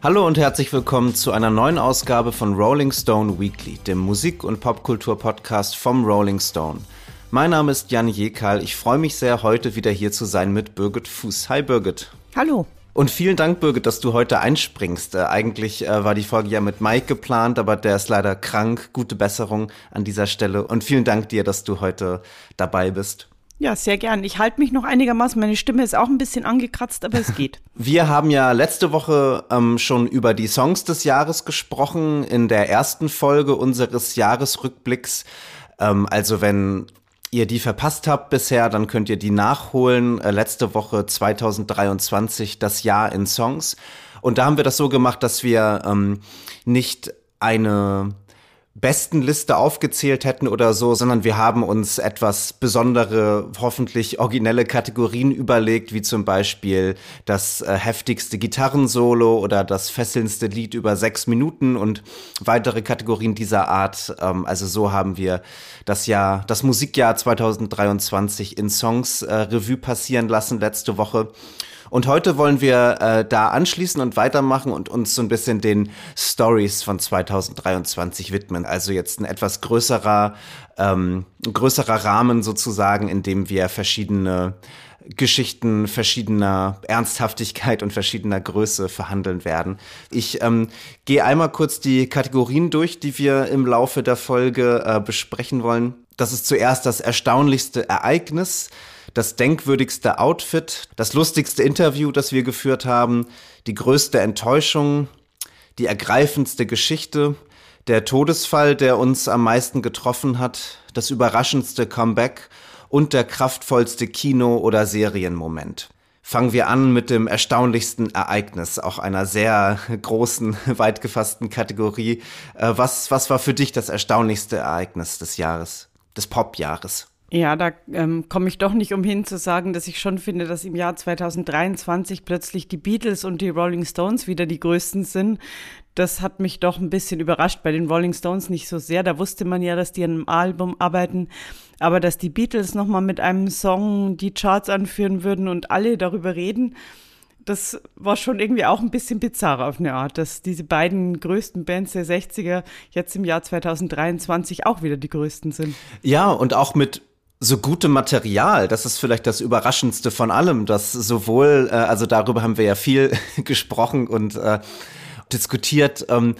Hallo und herzlich willkommen zu einer neuen Ausgabe von Rolling Stone Weekly, dem Musik- und Popkultur-Podcast vom Rolling Stone. Mein Name ist Jan Jekal. Ich freue mich sehr, heute wieder hier zu sein mit Birgit Fuß. Hi Birgit. Hallo. Und vielen Dank, Birgit, dass du heute einspringst. Äh, eigentlich äh, war die Folge ja mit Mike geplant, aber der ist leider krank. Gute Besserung an dieser Stelle. Und vielen Dank dir, dass du heute dabei bist. Ja, sehr gern. Ich halte mich noch einigermaßen. Meine Stimme ist auch ein bisschen angekratzt, aber es geht. Wir haben ja letzte Woche ähm, schon über die Songs des Jahres gesprochen in der ersten Folge unseres Jahresrückblicks. Ähm, also wenn ihr die verpasst habt bisher, dann könnt ihr die nachholen. Äh, letzte Woche 2023 das Jahr in Songs. Und da haben wir das so gemacht, dass wir ähm, nicht eine besten Liste aufgezählt hätten oder so, sondern wir haben uns etwas besondere, hoffentlich originelle Kategorien überlegt, wie zum Beispiel das äh, heftigste Gitarrensolo oder das fesselndste Lied über sechs Minuten und weitere Kategorien dieser Art. Ähm, also so haben wir das Jahr, das Musikjahr 2023 in Songs äh, Revue passieren lassen letzte Woche. Und heute wollen wir äh, da anschließen und weitermachen und uns so ein bisschen den Stories von 2023 widmen. Also jetzt ein etwas größerer, ähm, größerer Rahmen sozusagen, in dem wir verschiedene Geschichten verschiedener Ernsthaftigkeit und verschiedener Größe verhandeln werden. Ich ähm, gehe einmal kurz die Kategorien durch, die wir im Laufe der Folge äh, besprechen wollen. Das ist zuerst das erstaunlichste Ereignis das denkwürdigste Outfit, das lustigste Interview, das wir geführt haben, die größte Enttäuschung, die ergreifendste Geschichte, der Todesfall, der uns am meisten getroffen hat, das überraschendste Comeback und der kraftvollste Kino- oder Serienmoment. Fangen wir an mit dem erstaunlichsten Ereignis, auch einer sehr großen, weit gefassten Kategorie. Äh, was, was war für dich das erstaunlichste Ereignis des Jahres, des Popjahres? Ja, da ähm, komme ich doch nicht umhin zu sagen, dass ich schon finde, dass im Jahr 2023 plötzlich die Beatles und die Rolling Stones wieder die größten sind. Das hat mich doch ein bisschen überrascht. Bei den Rolling Stones nicht so sehr. Da wusste man ja, dass die an einem Album arbeiten. Aber dass die Beatles nochmal mit einem Song die Charts anführen würden und alle darüber reden, das war schon irgendwie auch ein bisschen bizarr auf eine Art, dass diese beiden größten Bands der 60er jetzt im Jahr 2023 auch wieder die größten sind. Ja, und auch mit so gute Material, das ist vielleicht das Überraschendste von allem, dass sowohl, äh, also darüber haben wir ja viel gesprochen und äh, diskutiert. Ähm,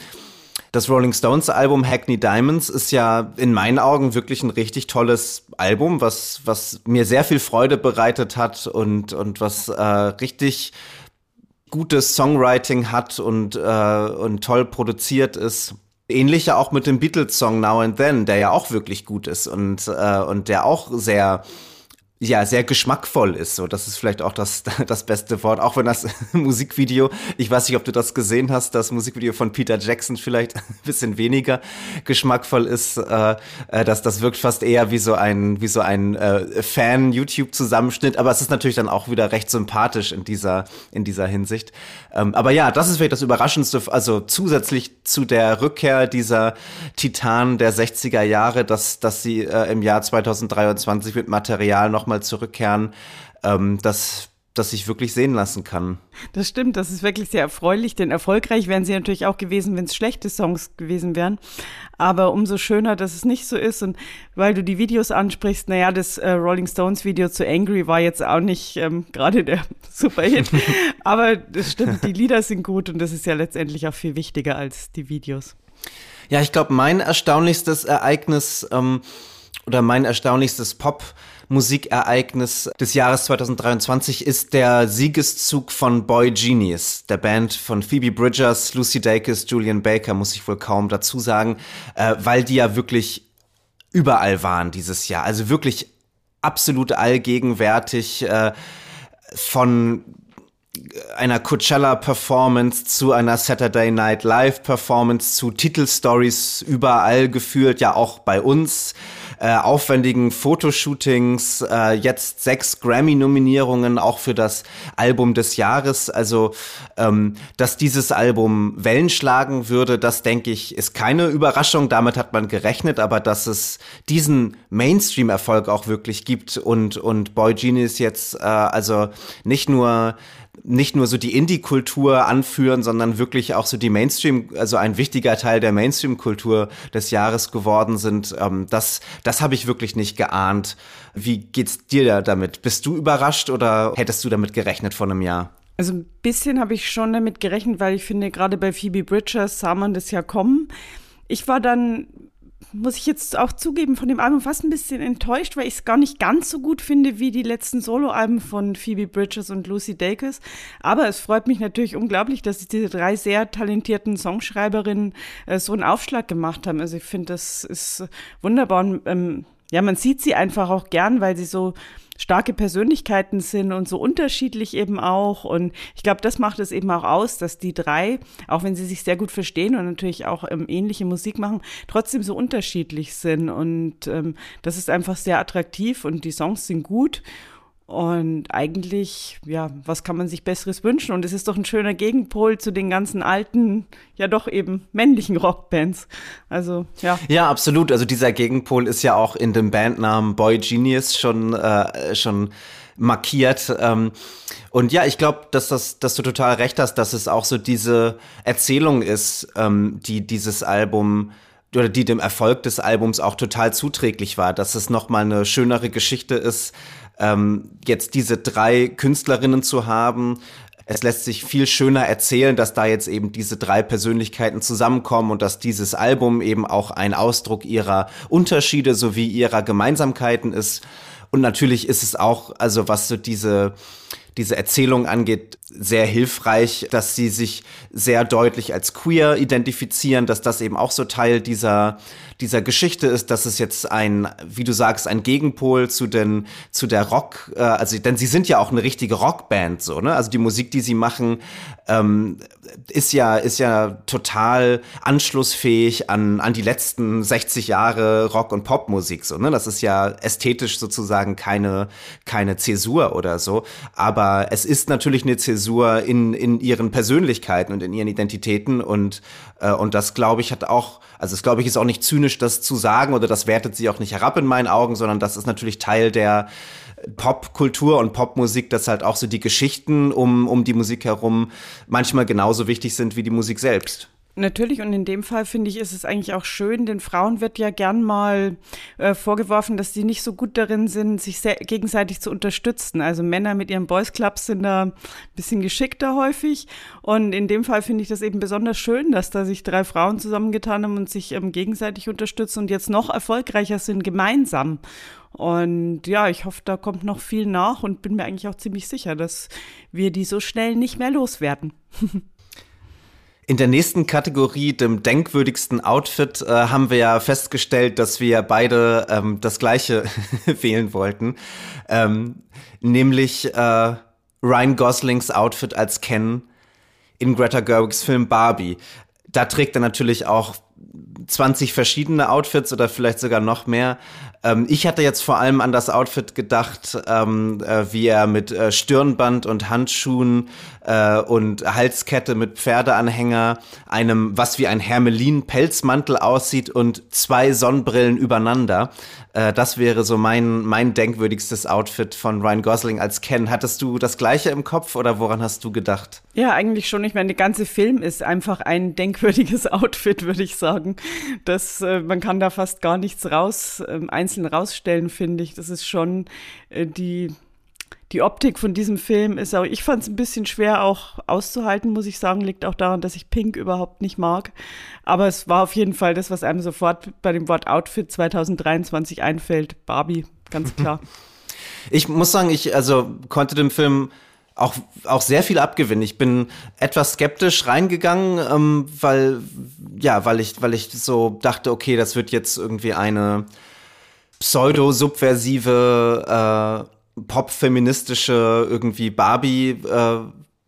das Rolling Stones Album Hackney Diamonds ist ja in meinen Augen wirklich ein richtig tolles Album, was, was mir sehr viel Freude bereitet hat und, und was äh, richtig gutes Songwriting hat und, äh, und toll produziert ist. Ähnlich ja auch mit dem Beatles-Song Now and Then, der ja auch wirklich gut ist und, äh, und der auch sehr ja, sehr geschmackvoll ist. So, das ist vielleicht auch das, das beste Wort. Auch wenn das Musikvideo, ich weiß nicht, ob du das gesehen hast, das Musikvideo von Peter Jackson vielleicht ein bisschen weniger geschmackvoll ist. Äh, äh, dass das wirkt fast eher wie so ein, wie so ein äh, Fan-YouTube-Zusammenschnitt. Aber es ist natürlich dann auch wieder recht sympathisch in dieser, in dieser Hinsicht. Ähm, aber ja, das ist vielleicht das Überraschendste. Also zusätzlich zu der Rückkehr dieser Titan der 60er Jahre, dass, dass sie äh, im Jahr 2023 mit Material noch nochmal zurückkehren, ähm, dass das sich wirklich sehen lassen kann. Das stimmt, das ist wirklich sehr erfreulich, denn erfolgreich wären sie natürlich auch gewesen, wenn es schlechte Songs gewesen wären. Aber umso schöner, dass es nicht so ist. Und weil du die Videos ansprichst, naja, das äh, Rolling Stones Video zu Angry war jetzt auch nicht ähm, gerade der Superhit. Aber das stimmt, die Lieder sind gut und das ist ja letztendlich auch viel wichtiger als die Videos. Ja, ich glaube, mein erstaunlichstes Ereignis ähm, oder mein erstaunlichstes Pop- Musikereignis des Jahres 2023 ist der Siegeszug von Boy Genius, der Band von Phoebe Bridgers, Lucy Dacus, Julian Baker, muss ich wohl kaum dazu sagen, äh, weil die ja wirklich überall waren dieses Jahr. Also wirklich absolut allgegenwärtig äh, von einer Coachella-Performance zu einer Saturday Night Live-Performance zu Titelstories überall geführt, ja auch bei uns äh, aufwendigen Fotoshootings, äh, jetzt sechs Grammy-Nominierungen auch für das Album des Jahres. Also, ähm, dass dieses Album Wellen schlagen würde, das denke ich, ist keine Überraschung. Damit hat man gerechnet, aber dass es diesen Mainstream-Erfolg auch wirklich gibt und, und Boy Genius jetzt, äh, also nicht nur nicht nur so die Indie-Kultur anführen, sondern wirklich auch so die Mainstream, also ein wichtiger Teil der Mainstream-Kultur des Jahres geworden sind. Ähm, das, das habe ich wirklich nicht geahnt. Wie geht's dir da damit? Bist du überrascht oder hättest du damit gerechnet vor einem Jahr? Also ein bisschen habe ich schon damit gerechnet, weil ich finde, gerade bei Phoebe Bridgers sah man das ja kommen. Ich war dann muss ich jetzt auch zugeben, von dem Album fast ein bisschen enttäuscht, weil ich es gar nicht ganz so gut finde wie die letzten Soloalben von Phoebe Bridges und Lucy Dacus. Aber es freut mich natürlich unglaublich, dass diese drei sehr talentierten Songschreiberinnen äh, so einen Aufschlag gemacht haben. Also ich finde, das ist wunderbar. Und, ähm, ja, man sieht sie einfach auch gern, weil sie so starke Persönlichkeiten sind und so unterschiedlich eben auch. Und ich glaube, das macht es eben auch aus, dass die drei, auch wenn sie sich sehr gut verstehen und natürlich auch ähm, ähnliche Musik machen, trotzdem so unterschiedlich sind. Und ähm, das ist einfach sehr attraktiv und die Songs sind gut. Und eigentlich, ja, was kann man sich Besseres wünschen? Und es ist doch ein schöner Gegenpol zu den ganzen alten, ja doch eben männlichen Rockbands. Also, ja. Ja, absolut. Also dieser Gegenpol ist ja auch in dem Bandnamen Boy Genius schon, äh, schon markiert. Ähm, und ja, ich glaube, dass, das, dass du total recht hast, dass es auch so diese Erzählung ist, ähm, die dieses Album oder die dem Erfolg des Albums auch total zuträglich war, dass es nochmal eine schönere Geschichte ist, ähm, jetzt diese drei Künstlerinnen zu haben. Es lässt sich viel schöner erzählen, dass da jetzt eben diese drei Persönlichkeiten zusammenkommen und dass dieses Album eben auch ein Ausdruck ihrer Unterschiede sowie ihrer Gemeinsamkeiten ist. Und natürlich ist es auch, also was so diese diese Erzählung angeht, sehr hilfreich, dass sie sich sehr deutlich als queer identifizieren, dass das eben auch so Teil dieser, dieser Geschichte ist, dass es jetzt ein, wie du sagst, ein Gegenpol zu den, zu der Rock, äh, also, denn sie sind ja auch eine richtige Rockband, so, ne? Also die Musik, die sie machen, ähm, ist ja, ist ja total anschlussfähig an, an die letzten 60 Jahre Rock- und Popmusik, so, ne? Das ist ja ästhetisch sozusagen keine, keine Zäsur oder so. Aber es ist natürlich eine Zäsur in, in ihren Persönlichkeiten und in ihren Identitäten und, äh, und das, glaube ich, hat auch, also es glaube ich, ist auch nicht zynisch, das zu sagen oder das wertet sie auch nicht herab in meinen Augen, sondern das ist natürlich Teil der, Popkultur und Popmusik, dass halt auch so die Geschichten um, um die Musik herum manchmal genauso wichtig sind wie die Musik selbst. Natürlich, und in dem Fall finde ich, ist es eigentlich auch schön, denn Frauen wird ja gern mal äh, vorgeworfen, dass sie nicht so gut darin sind, sich gegenseitig zu unterstützen. Also Männer mit ihren Boys Clubs sind da ein bisschen geschickter häufig. Und in dem Fall finde ich das eben besonders schön, dass da sich drei Frauen zusammengetan haben und sich ähm, gegenseitig unterstützen und jetzt noch erfolgreicher sind gemeinsam. Und ja, ich hoffe, da kommt noch viel nach und bin mir eigentlich auch ziemlich sicher, dass wir die so schnell nicht mehr loswerden. In der nächsten Kategorie, dem denkwürdigsten Outfit, äh, haben wir ja festgestellt, dass wir beide ähm, das gleiche wählen wollten. Ähm, nämlich äh, Ryan Goslings Outfit als Ken in Greta Gerwigs Film Barbie. Da trägt er natürlich auch 20 verschiedene Outfits oder vielleicht sogar noch mehr. Ähm, ich hatte jetzt vor allem an das Outfit gedacht, ähm, äh, wie er mit äh, Stirnband und Handschuhen äh, und Halskette mit Pferdeanhänger, einem, was wie ein Hermelin-Pelzmantel aussieht und zwei Sonnenbrillen übereinander. Äh, das wäre so mein, mein denkwürdigstes Outfit von Ryan Gosling als Ken. Hattest du das gleiche im Kopf oder woran hast du gedacht? Ja, eigentlich schon. Ich meine, der ganze Film ist einfach ein denkwürdiges Outfit, würde ich sagen. Das, äh, man kann da fast gar nichts raus, äh, einzeln rausstellen, finde ich. Das ist schon äh, die, die Optik von diesem Film ist auch, ich fand es ein bisschen schwer auch auszuhalten, muss ich sagen. Liegt auch daran, dass ich Pink überhaupt nicht mag. Aber es war auf jeden Fall das, was einem sofort bei dem Wort Outfit 2023 einfällt. Barbie, ganz klar. ich muss sagen, ich also konnte dem Film auch, auch sehr viel abgewinnen. Ich bin etwas skeptisch reingegangen, ähm, weil, ja, weil ich, weil ich so dachte, okay, das wird jetzt irgendwie eine pseudo-subversive, äh, pop-feministische irgendwie Barbie, äh,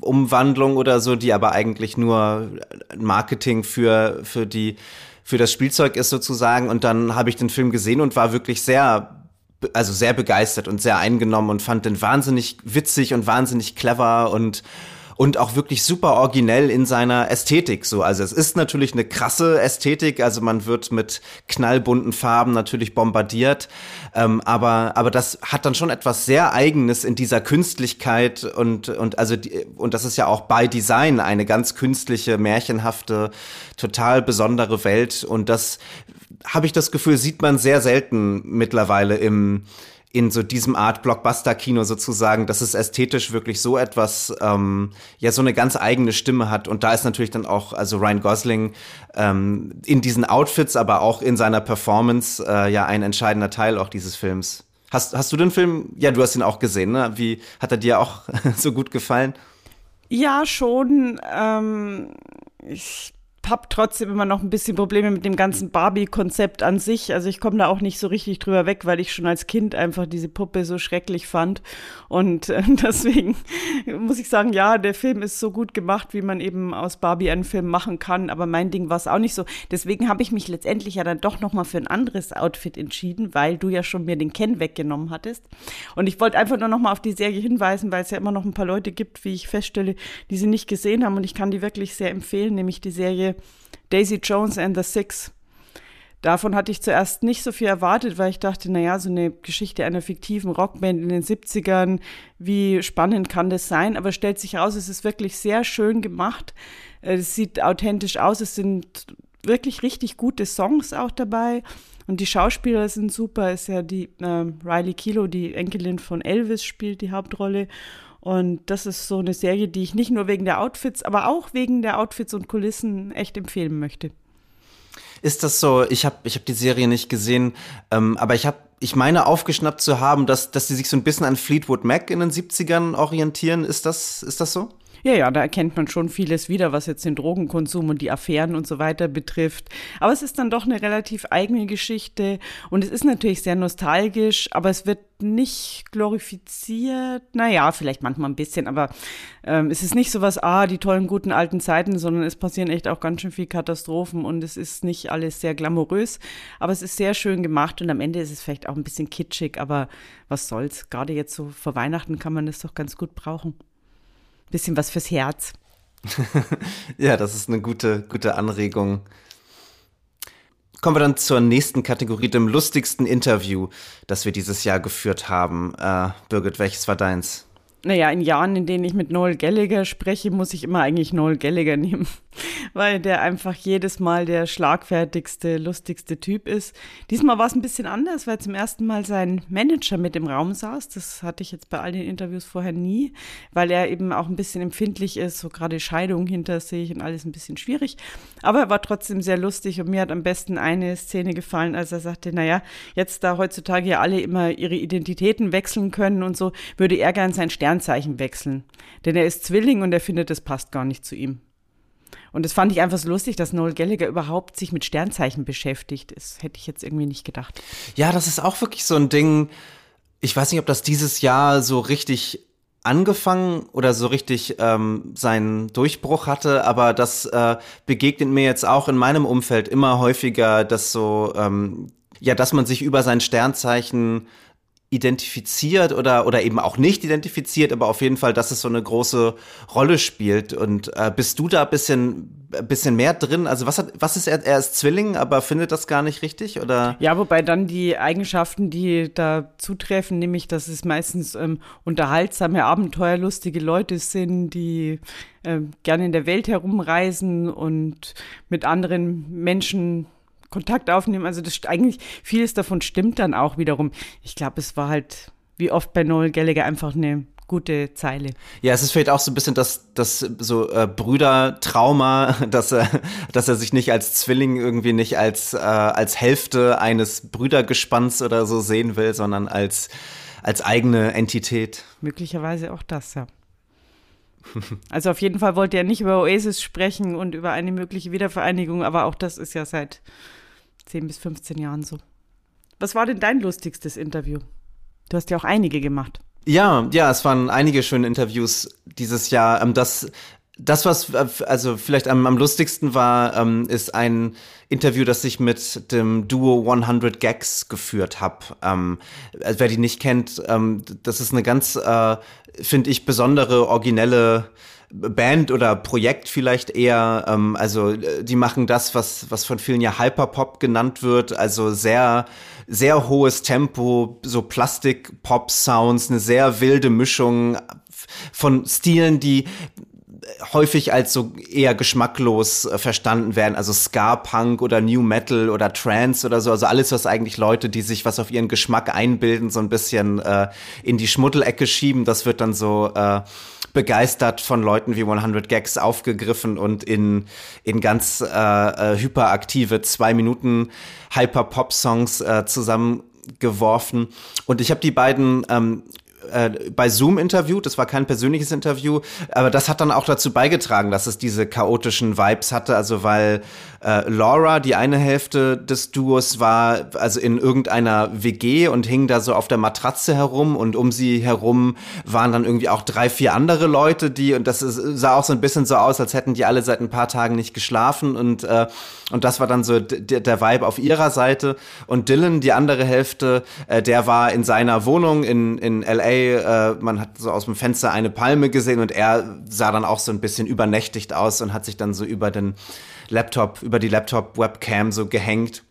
Umwandlung oder so, die aber eigentlich nur Marketing für, für die, für das Spielzeug ist sozusagen. Und dann habe ich den Film gesehen und war wirklich sehr also sehr begeistert und sehr eingenommen und fand den wahnsinnig witzig und wahnsinnig clever und und auch wirklich super originell in seiner Ästhetik. So, also es ist natürlich eine krasse Ästhetik, also man wird mit knallbunten Farben natürlich bombardiert, ähm, aber aber das hat dann schon etwas sehr Eigenes in dieser Künstlichkeit und und also die, und das ist ja auch bei Design eine ganz künstliche, märchenhafte, total besondere Welt. Und das habe ich das Gefühl, sieht man sehr selten mittlerweile im in so diesem Art Blockbuster-Kino sozusagen, dass es ästhetisch wirklich so etwas, ähm, ja, so eine ganz eigene Stimme hat. Und da ist natürlich dann auch, also Ryan Gosling ähm, in diesen Outfits, aber auch in seiner Performance äh, ja ein entscheidender Teil auch dieses Films. Hast, hast du den Film, ja, du hast ihn auch gesehen, ne? Wie hat er dir auch so gut gefallen? Ja, schon. Ähm, ich habe trotzdem immer noch ein bisschen Probleme mit dem ganzen Barbie-Konzept an sich. Also ich komme da auch nicht so richtig drüber weg, weil ich schon als Kind einfach diese Puppe so schrecklich fand. Und äh, deswegen muss ich sagen, ja, der Film ist so gut gemacht, wie man eben aus Barbie einen Film machen kann. Aber mein Ding war es auch nicht so. Deswegen habe ich mich letztendlich ja dann doch noch mal für ein anderes Outfit entschieden, weil du ja schon mir den Ken weggenommen hattest. Und ich wollte einfach nur noch mal auf die Serie hinweisen, weil es ja immer noch ein paar Leute gibt, wie ich feststelle, die sie nicht gesehen haben. Und ich kann die wirklich sehr empfehlen, nämlich die Serie Daisy Jones and the Six. Davon hatte ich zuerst nicht so viel erwartet, weil ich dachte, naja, so eine Geschichte einer fiktiven Rockband in den 70ern, wie spannend kann das sein? Aber stellt sich raus, es ist wirklich sehr schön gemacht. Es sieht authentisch aus, es sind wirklich richtig gute Songs auch dabei. Und die Schauspieler sind super. Ist ja die äh, Riley Kilo, die Enkelin von Elvis, spielt die Hauptrolle. Und das ist so eine Serie, die ich nicht nur wegen der Outfits, aber auch wegen der Outfits und Kulissen echt empfehlen möchte. Ist das so? Ich habe ich hab die Serie nicht gesehen, ähm, aber ich habe ich meine aufgeschnappt zu haben, dass, dass sie sich so ein bisschen an Fleetwood Mac in den 70ern orientieren. Ist das, ist das so? Ja, ja, da erkennt man schon vieles wieder, was jetzt den Drogenkonsum und die Affären und so weiter betrifft. Aber es ist dann doch eine relativ eigene Geschichte und es ist natürlich sehr nostalgisch, aber es wird nicht glorifiziert. Naja, vielleicht manchmal ein bisschen, aber ähm, es ist nicht so was, ah, die tollen, guten alten Zeiten, sondern es passieren echt auch ganz schön viel Katastrophen und es ist nicht alles sehr glamourös, aber es ist sehr schön gemacht und am Ende ist es vielleicht auch ein bisschen kitschig, aber was soll's. Gerade jetzt so vor Weihnachten kann man das doch ganz gut brauchen bisschen was fürs Herz. ja, das ist eine gute, gute Anregung. Kommen wir dann zur nächsten Kategorie, dem lustigsten Interview, das wir dieses Jahr geführt haben. Äh, Birgit, welches war deins? Naja, in Jahren, in denen ich mit Noel Gallagher spreche, muss ich immer eigentlich Noel Gallagher nehmen, weil der einfach jedes Mal der schlagfertigste, lustigste Typ ist. Diesmal war es ein bisschen anders, weil zum ersten Mal sein Manager mit im Raum saß. Das hatte ich jetzt bei all den Interviews vorher nie, weil er eben auch ein bisschen empfindlich ist, so gerade Scheidung hinter sich und alles ein bisschen schwierig. Aber er war trotzdem sehr lustig und mir hat am besten eine Szene gefallen, als er sagte, naja, jetzt da heutzutage ja alle immer ihre Identitäten wechseln können und so, würde er gern sein Stern Sternzeichen wechseln. Denn er ist Zwilling und er findet, das passt gar nicht zu ihm. Und das fand ich einfach so lustig, dass Noel Gallagher überhaupt sich mit Sternzeichen beschäftigt. Das hätte ich jetzt irgendwie nicht gedacht. Ja, das ist auch wirklich so ein Ding. Ich weiß nicht, ob das dieses Jahr so richtig angefangen oder so richtig ähm, seinen Durchbruch hatte, aber das äh, begegnet mir jetzt auch in meinem Umfeld immer häufiger, dass so ähm, ja, dass man sich über sein Sternzeichen identifiziert oder oder eben auch nicht identifiziert, aber auf jeden Fall, dass es so eine große Rolle spielt. Und äh, bist du da bisschen bisschen mehr drin? Also was hat was ist er? Er ist Zwilling, aber findet das gar nicht richtig oder? Ja, wobei dann die Eigenschaften, die da zutreffen, nämlich dass es meistens ähm, unterhaltsame, abenteuerlustige Leute sind, die äh, gerne in der Welt herumreisen und mit anderen Menschen Kontakt aufnehmen. Also das eigentlich vieles davon stimmt dann auch wiederum. Ich glaube, es war halt wie oft bei Noel Gallagher einfach eine gute Zeile. Ja, es ist vielleicht auch so ein bisschen das, das so äh, Brüdertrauma, dass er, dass er sich nicht als Zwilling irgendwie nicht als, äh, als Hälfte eines Brüdergespanns oder so sehen will, sondern als, als eigene Entität. Möglicherweise auch das, ja. Also auf jeden Fall wollte er nicht über Oasis sprechen und über eine mögliche Wiedervereinigung, aber auch das ist ja seit 10 bis 15 Jahren so. Was war denn dein lustigstes Interview? Du hast ja auch einige gemacht. Ja, ja, es waren einige schöne Interviews dieses Jahr. Ähm, das, das was also vielleicht am, am lustigsten war, ähm, ist ein Interview, das ich mit dem Duo 100 Gags geführt habe. Ähm, wer die nicht kennt, das ist eine ganz, äh, finde ich, besondere, originelle Band oder Projekt vielleicht eher. Ähm, also äh, die machen das, was, was von vielen ja Hyperpop genannt wird. Also sehr, sehr hohes Tempo, so Plastik-Pop-Sounds, eine sehr wilde Mischung von Stilen, die häufig als so eher geschmacklos äh, verstanden werden, also Ska-Punk oder New Metal oder Trance oder so, also alles, was eigentlich Leute, die sich was auf ihren Geschmack einbilden, so ein bisschen äh, in die Schmuddelecke schieben, das wird dann so äh, begeistert von Leuten wie 100 Gags aufgegriffen und in, in ganz äh, äh, hyperaktive zwei Minuten Hyper-Pop-Songs äh, zusammengeworfen. Und ich habe die beiden ähm, äh, bei Zoom interviewt. Das war kein persönliches Interview, aber das hat dann auch dazu beigetragen, dass es diese chaotischen Vibes hatte. Also weil äh, Laura, die eine Hälfte des Duos, war also in irgendeiner WG und hing da so auf der Matratze herum und um sie herum waren dann irgendwie auch drei, vier andere Leute, die und das ist, sah auch so ein bisschen so aus, als hätten die alle seit ein paar Tagen nicht geschlafen und äh, und das war dann so der Vibe auf ihrer Seite und Dylan, die andere Hälfte, äh, der war in seiner Wohnung in in LA äh, man hat so aus dem Fenster eine Palme gesehen und er sah dann auch so ein bisschen übernächtigt aus und hat sich dann so über den Laptop, über die Laptop-Webcam so gehängt.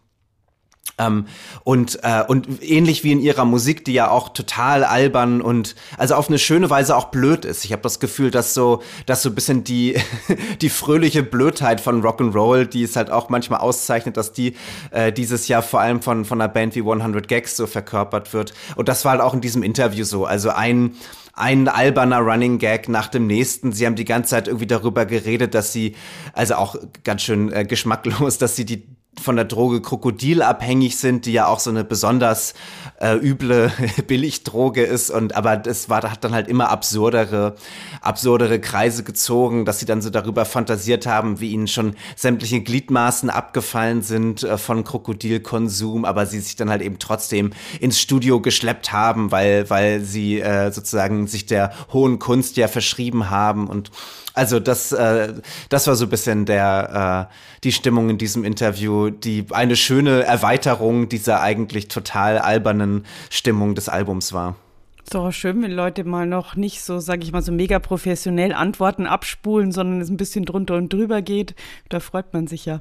Ähm, und, äh, und ähnlich wie in ihrer Musik, die ja auch total albern und also auf eine schöne Weise auch blöd ist. Ich habe das Gefühl, dass so, dass so ein bisschen die, die fröhliche Blödheit von Rock'n'Roll, die es halt auch manchmal auszeichnet, dass die äh, dieses Jahr vor allem von, von einer Band wie 100 Gags so verkörpert wird. Und das war halt auch in diesem Interview so. Also ein, ein alberner Running Gag nach dem nächsten. Sie haben die ganze Zeit irgendwie darüber geredet, dass sie, also auch ganz schön äh, geschmacklos, dass sie die von der Droge Krokodil abhängig sind, die ja auch so eine besonders äh, üble Billigdroge ist. Und aber das war hat dann halt immer absurdere absurdere Kreise gezogen, dass sie dann so darüber fantasiert haben, wie ihnen schon sämtliche Gliedmaßen abgefallen sind äh, von Krokodilkonsum, aber sie sich dann halt eben trotzdem ins Studio geschleppt haben, weil weil sie äh, sozusagen sich der hohen Kunst ja verschrieben haben. Und also das, äh, das war so ein bisschen der, äh, die Stimmung in diesem Interview, die eine schöne Erweiterung dieser eigentlich total albernen Stimmung des Albums war. Ist doch auch schön, wenn Leute mal noch nicht so, sage ich mal, so mega professionell Antworten abspulen, sondern es ein bisschen drunter und drüber geht. Da freut man sich ja.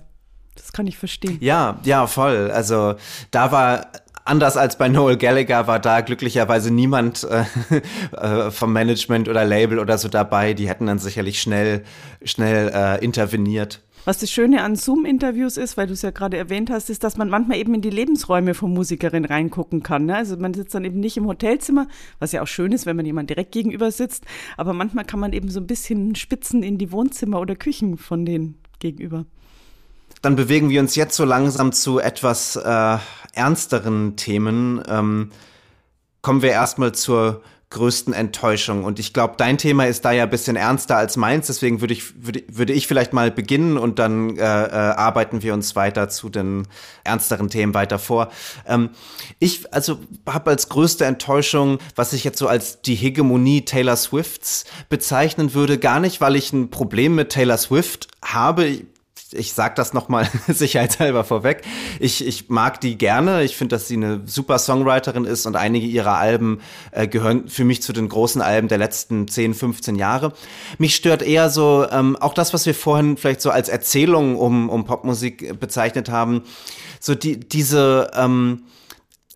Das kann ich verstehen. Ja, ja, voll. Also da war anders als bei Noel Gallagher war da glücklicherweise niemand äh, äh, vom Management oder Label oder so dabei. Die hätten dann sicherlich schnell, schnell äh, interveniert. Was das Schöne an Zoom-Interviews ist, weil du es ja gerade erwähnt hast, ist, dass man manchmal eben in die Lebensräume von Musikerin reingucken kann. Ne? Also man sitzt dann eben nicht im Hotelzimmer, was ja auch schön ist, wenn man jemand direkt gegenüber sitzt, aber manchmal kann man eben so ein bisschen spitzen in die Wohnzimmer oder Küchen von denen gegenüber. Dann bewegen wir uns jetzt so langsam zu etwas äh, ernsteren Themen. Ähm, kommen wir erstmal zur größten Enttäuschung. Und ich glaube, dein Thema ist da ja ein bisschen ernster als meins. Deswegen würde ich, würde, würde ich vielleicht mal beginnen und dann äh, äh, arbeiten wir uns weiter zu den ernsteren Themen weiter vor. Ähm, ich also habe als größte Enttäuschung, was ich jetzt so als die Hegemonie Taylor Swifts bezeichnen würde, gar nicht, weil ich ein Problem mit Taylor Swift habe ich sag das nochmal sicherheitshalber vorweg. Ich, ich mag die gerne. Ich finde, dass sie eine super Songwriterin ist und einige ihrer Alben äh, gehören für mich zu den großen Alben der letzten 10, 15 Jahre. Mich stört eher so, ähm, auch das, was wir vorhin vielleicht so als Erzählung um, um Popmusik bezeichnet haben, so die, diese, ähm,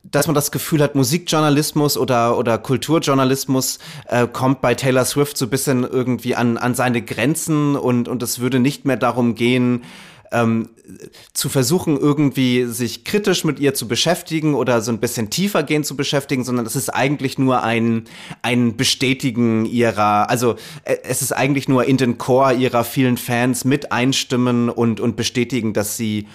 dass man das Gefühl hat, Musikjournalismus oder, oder Kulturjournalismus äh, kommt bei Taylor Swift so ein bisschen irgendwie an, an seine Grenzen und, und es würde nicht mehr darum gehen, ähm, zu versuchen, irgendwie sich kritisch mit ihr zu beschäftigen oder so ein bisschen tiefer gehen zu beschäftigen, sondern es ist eigentlich nur ein, ein Bestätigen ihrer, also äh, es ist eigentlich nur in den Chor ihrer vielen Fans mit einstimmen und, und bestätigen, dass sie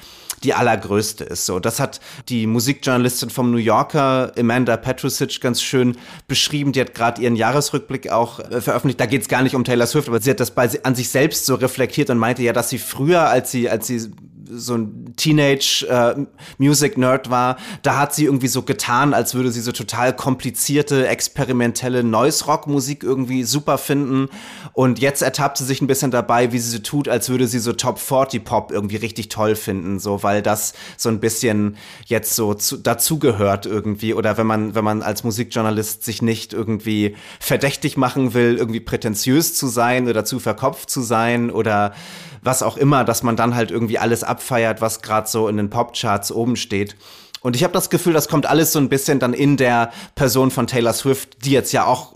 die allergrößte ist. So, das hat die Musikjournalistin vom New Yorker Amanda Petrusic ganz schön beschrieben. Die hat gerade ihren Jahresrückblick auch äh, veröffentlicht. Da geht es gar nicht um Taylor Swift, aber sie hat das bei, an sich selbst so reflektiert und meinte ja, dass sie früher, als sie als sie so ein Teenage-Music-Nerd äh, war, da hat sie irgendwie so getan, als würde sie so total komplizierte, experimentelle Noise-Rock-Musik irgendwie super finden. Und jetzt ertappt sie sich ein bisschen dabei, wie sie so tut, als würde sie so Top 40 Pop irgendwie richtig toll finden, so, weil das so ein bisschen jetzt so zu, dazugehört irgendwie. Oder wenn man, wenn man als Musikjournalist sich nicht irgendwie verdächtig machen will, irgendwie prätentiös zu sein oder zu verkopft zu sein oder was auch immer, dass man dann halt irgendwie alles abfeiert, was gerade so in den Popcharts oben steht. Und ich habe das Gefühl, das kommt alles so ein bisschen dann in der Person von Taylor Swift, die jetzt ja auch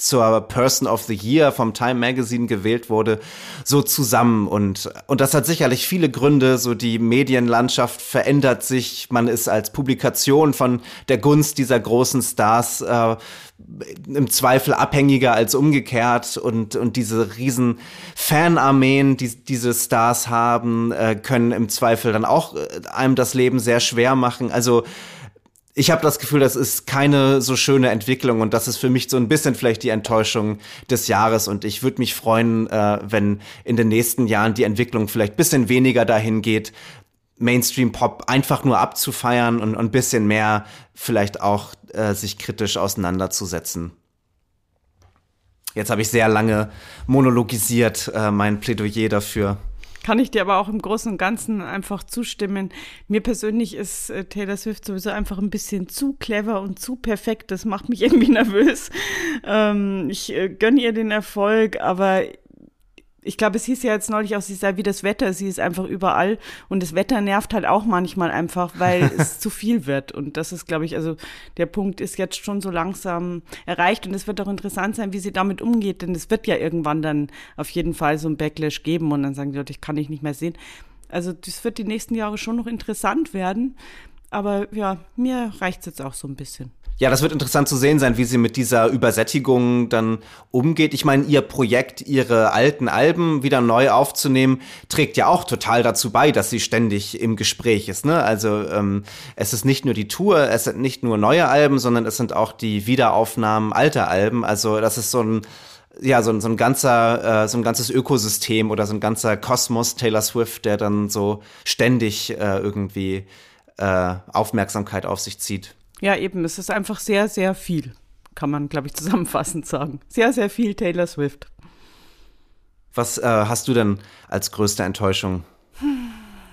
zur Person of the Year vom Time Magazine gewählt wurde, so zusammen. Und, und das hat sicherlich viele Gründe. So die Medienlandschaft verändert sich. Man ist als Publikation von der Gunst dieser großen Stars äh, im Zweifel abhängiger als umgekehrt. Und, und diese riesen Fanarmeen, die diese Stars haben, äh, können im Zweifel dann auch äh, einem das Leben sehr schwer machen. Also ich habe das Gefühl, das ist keine so schöne Entwicklung und das ist für mich so ein bisschen vielleicht die Enttäuschung des Jahres und ich würde mich freuen, äh, wenn in den nächsten Jahren die Entwicklung vielleicht bisschen weniger dahin geht, Mainstream-Pop einfach nur abzufeiern und ein bisschen mehr vielleicht auch äh, sich kritisch auseinanderzusetzen. Jetzt habe ich sehr lange monologisiert, äh, mein Plädoyer dafür. Kann ich dir aber auch im Großen und Ganzen einfach zustimmen. Mir persönlich ist äh, Taylor Swift sowieso einfach ein bisschen zu clever und zu perfekt. Das macht mich irgendwie nervös. Ähm, ich äh, gönne ihr den Erfolg, aber ich glaube, es hieß ja jetzt neulich auch, sie sei wie das Wetter, sie ist einfach überall. Und das Wetter nervt halt auch manchmal einfach, weil es zu viel wird. Und das ist, glaube ich, also der Punkt ist jetzt schon so langsam erreicht. Und es wird auch interessant sein, wie sie damit umgeht, denn es wird ja irgendwann dann auf jeden Fall so ein Backlash geben. Und dann sagen die Leute, ich kann dich nicht mehr sehen. Also das wird die nächsten Jahre schon noch interessant werden, aber ja, mir reicht es jetzt auch so ein bisschen. Ja, das wird interessant zu sehen sein, wie sie mit dieser Übersättigung dann umgeht. Ich meine, ihr Projekt, ihre alten Alben wieder neu aufzunehmen, trägt ja auch total dazu bei, dass sie ständig im Gespräch ist. Ne? Also ähm, es ist nicht nur die Tour, es sind nicht nur neue Alben, sondern es sind auch die Wiederaufnahmen alter Alben. Also das ist so ein ja, so, so ein ganzer, äh, so ein ganzes Ökosystem oder so ein ganzer Kosmos Taylor Swift, der dann so ständig äh, irgendwie äh, Aufmerksamkeit auf sich zieht. Ja, eben, es ist einfach sehr, sehr viel, kann man, glaube ich, zusammenfassend sagen. Sehr, sehr viel Taylor Swift. Was äh, hast du denn als größte Enttäuschung?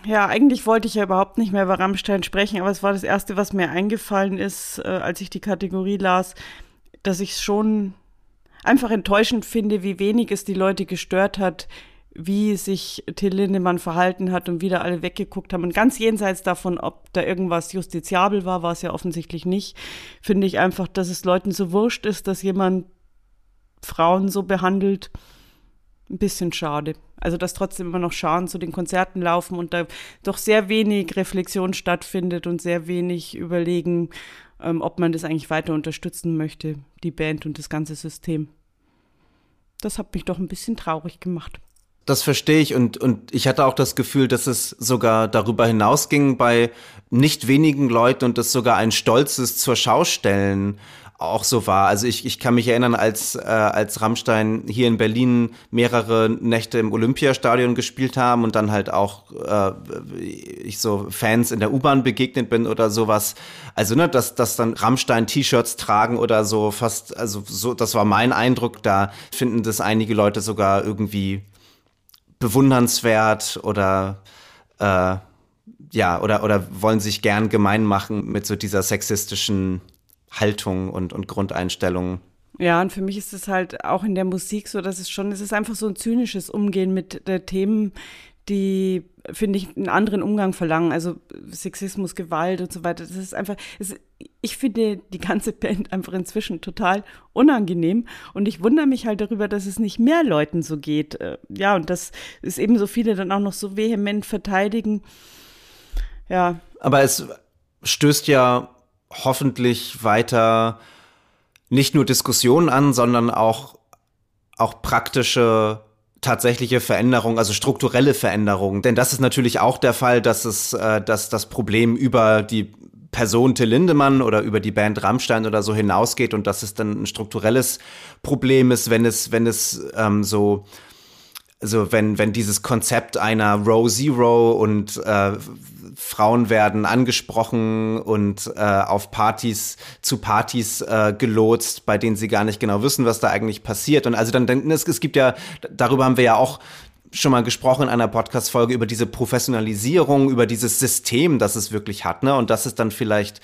Ja, eigentlich wollte ich ja überhaupt nicht mehr über Rammstein sprechen, aber es war das Erste, was mir eingefallen ist, äh, als ich die Kategorie las, dass ich es schon einfach enttäuschend finde, wie wenig es die Leute gestört hat, wie sich Till Lindemann verhalten hat und wieder alle weggeguckt haben. Und ganz jenseits davon, ob da irgendwas justiziabel war, war es ja offensichtlich nicht, finde ich einfach, dass es Leuten so wurscht ist, dass jemand Frauen so behandelt. Ein bisschen schade. Also, dass trotzdem immer noch Scharen zu den Konzerten laufen und da doch sehr wenig Reflexion stattfindet und sehr wenig überlegen, ähm, ob man das eigentlich weiter unterstützen möchte, die Band und das ganze System. Das hat mich doch ein bisschen traurig gemacht. Das verstehe ich und, und ich hatte auch das Gefühl, dass es sogar darüber hinausging bei nicht wenigen Leuten und das sogar ein stolzes zur Schaustellen auch so war. Also ich, ich kann mich erinnern, als, äh, als Rammstein hier in Berlin mehrere Nächte im Olympiastadion gespielt haben und dann halt auch äh, ich so Fans in der U-Bahn begegnet bin oder sowas. Also ne, dass, dass dann Rammstein-T-Shirts tragen oder so fast, also so, das war mein Eindruck. Da finden das einige Leute sogar irgendwie bewundernswert oder äh, ja, oder, oder wollen sich gern gemein machen mit so dieser sexistischen Haltung und, und Grundeinstellung. Ja, und für mich ist es halt auch in der Musik so, dass es schon, es ist einfach so ein zynisches Umgehen mit der Themen, die, finde ich, einen anderen Umgang verlangen. Also Sexismus, Gewalt und so weiter. Das ist einfach, es, ich finde die ganze Band einfach inzwischen total unangenehm. Und ich wundere mich halt darüber, dass es nicht mehr Leuten so geht. Äh, ja, und dass es eben so viele dann auch noch so vehement verteidigen. Ja. Aber es stößt ja hoffentlich weiter nicht nur Diskussionen an, sondern auch, auch praktische tatsächliche Veränderung, also strukturelle Veränderungen. Denn das ist natürlich auch der Fall, dass es, äh, dass das Problem über die Person Till Lindemann oder über die Band Rammstein oder so hinausgeht und dass es dann ein strukturelles Problem ist, wenn es, wenn es ähm, so also wenn, wenn dieses Konzept einer Row Zero und äh, Frauen werden angesprochen und äh, auf Partys, zu Partys äh, gelotst, bei denen sie gar nicht genau wissen, was da eigentlich passiert. Und also dann, dann es, es gibt ja, darüber haben wir ja auch schon mal gesprochen in einer Podcast-Folge über diese Professionalisierung, über dieses System, das es wirklich hat, ne? Und das ist dann vielleicht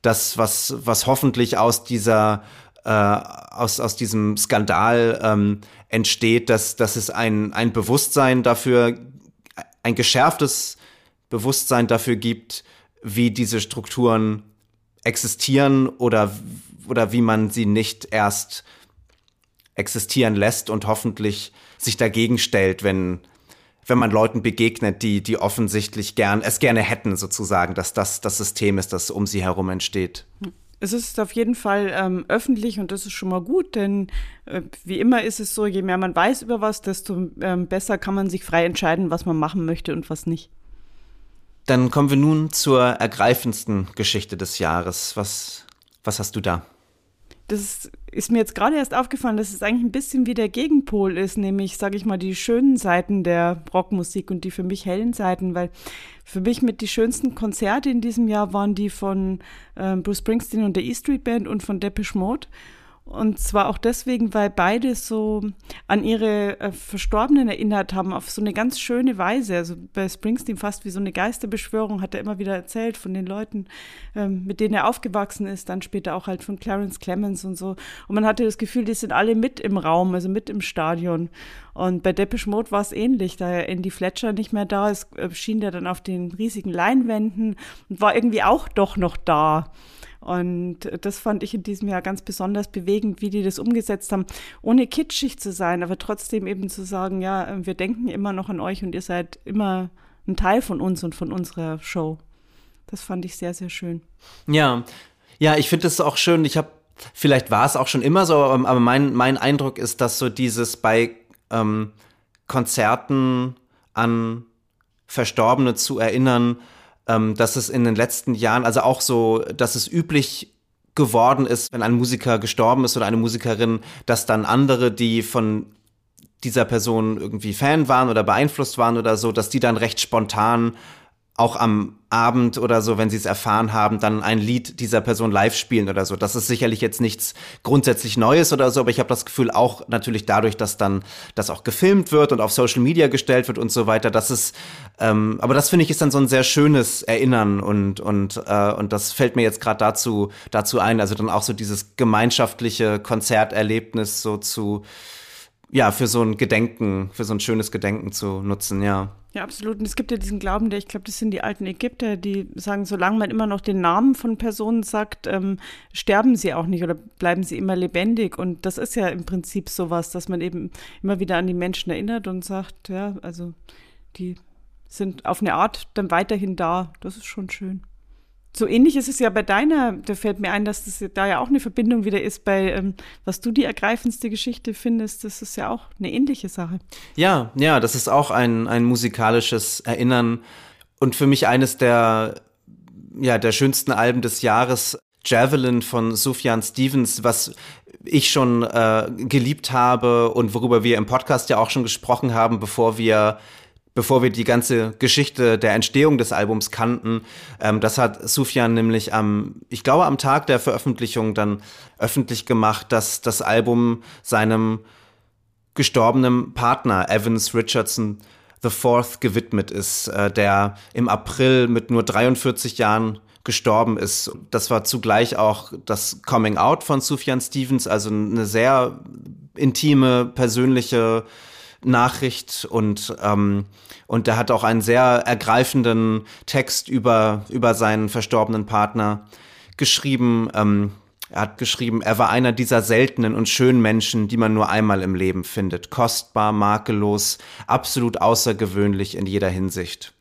das, was, was hoffentlich aus dieser äh, aus, aus diesem Skandal ähm, entsteht, dass, dass es ein, ein Bewusstsein dafür, ein geschärftes Bewusstsein dafür gibt, wie diese Strukturen existieren oder, oder wie man sie nicht erst existieren lässt und hoffentlich sich dagegen stellt, wenn, wenn man Leuten begegnet, die, die offensichtlich gern, es gerne hätten, sozusagen, dass das das System ist, das um sie herum entsteht. Es ist auf jeden Fall ähm, öffentlich und das ist schon mal gut, denn äh, wie immer ist es so, je mehr man weiß über was, desto ähm, besser kann man sich frei entscheiden, was man machen möchte und was nicht. Dann kommen wir nun zur ergreifendsten Geschichte des Jahres. Was, was hast du da? das ist mir jetzt gerade erst aufgefallen, dass es eigentlich ein bisschen wie der Gegenpol ist, nämlich, sage ich mal, die schönen Seiten der Rockmusik und die für mich hellen Seiten, weil für mich mit die schönsten Konzerte in diesem Jahr waren die von äh, Bruce Springsteen und der E Street Band und von Depeche Mode. Und zwar auch deswegen, weil beide so an ihre äh, Verstorbenen erinnert haben, auf so eine ganz schöne Weise. Also bei Springsteen fast wie so eine Geisterbeschwörung hat er immer wieder erzählt von den Leuten, ähm, mit denen er aufgewachsen ist, dann später auch halt von Clarence Clemens und so. Und man hatte das Gefühl, die sind alle mit im Raum, also mit im Stadion. Und bei Depeche Mode war es ähnlich, da Andy Fletcher nicht mehr da ist, äh, schien der dann auf den riesigen Leinwänden und war irgendwie auch doch noch da. Und das fand ich in diesem Jahr ganz besonders bewegend, wie die das umgesetzt haben, ohne kitschig zu sein, aber trotzdem eben zu sagen, ja, wir denken immer noch an euch und ihr seid immer ein Teil von uns und von unserer Show. Das fand ich sehr, sehr schön. Ja, ja, ich finde es auch schön. Ich habe, vielleicht war es auch schon immer so, aber mein, mein Eindruck ist, dass so dieses bei ähm, Konzerten an Verstorbene zu erinnern, ähm, dass es in den letzten Jahren, also auch so, dass es üblich geworden ist, wenn ein Musiker gestorben ist oder eine Musikerin, dass dann andere, die von dieser Person irgendwie Fan waren oder beeinflusst waren oder so, dass die dann recht spontan auch am Abend oder so, wenn sie es erfahren haben, dann ein Lied dieser Person live spielen oder so. Das ist sicherlich jetzt nichts grundsätzlich Neues oder so, aber ich habe das Gefühl auch natürlich dadurch, dass dann das auch gefilmt wird und auf Social Media gestellt wird und so weiter, dass es, ähm, aber das finde ich ist dann so ein sehr schönes Erinnern und und äh, und das fällt mir jetzt gerade dazu dazu ein, also dann auch so dieses gemeinschaftliche Konzerterlebnis so zu ja, für so ein Gedenken, für so ein schönes Gedenken zu nutzen, ja. Ja, absolut. Und es gibt ja diesen Glauben, der, ich glaube, das sind die alten Ägypter, die sagen, solange man immer noch den Namen von Personen sagt, ähm, sterben sie auch nicht oder bleiben sie immer lebendig. Und das ist ja im Prinzip sowas, dass man eben immer wieder an die Menschen erinnert und sagt, ja, also die sind auf eine Art dann weiterhin da. Das ist schon schön. So ähnlich ist es ja bei deiner, da fällt mir ein, dass das da ja auch eine Verbindung wieder ist bei, ähm, was du die ergreifendste Geschichte findest, das ist ja auch eine ähnliche Sache. Ja, ja, das ist auch ein, ein musikalisches Erinnern und für mich eines der, ja, der schönsten Alben des Jahres, Javelin von Sufjan Stevens, was ich schon äh, geliebt habe und worüber wir im Podcast ja auch schon gesprochen haben, bevor wir bevor wir die ganze Geschichte der Entstehung des Albums kannten. Ähm, das hat Sufjan nämlich am, ich glaube, am Tag der Veröffentlichung dann öffentlich gemacht, dass das Album seinem gestorbenen Partner Evans Richardson the Fourth gewidmet ist, äh, der im April mit nur 43 Jahren gestorben ist. Das war zugleich auch das Coming Out von Sufjan Stevens, also eine sehr intime, persönliche Nachricht und ähm, und er hat auch einen sehr ergreifenden Text über über seinen verstorbenen Partner geschrieben. Ähm, er hat geschrieben, er war einer dieser seltenen und schönen Menschen, die man nur einmal im Leben findet. Kostbar, makellos, absolut außergewöhnlich in jeder Hinsicht.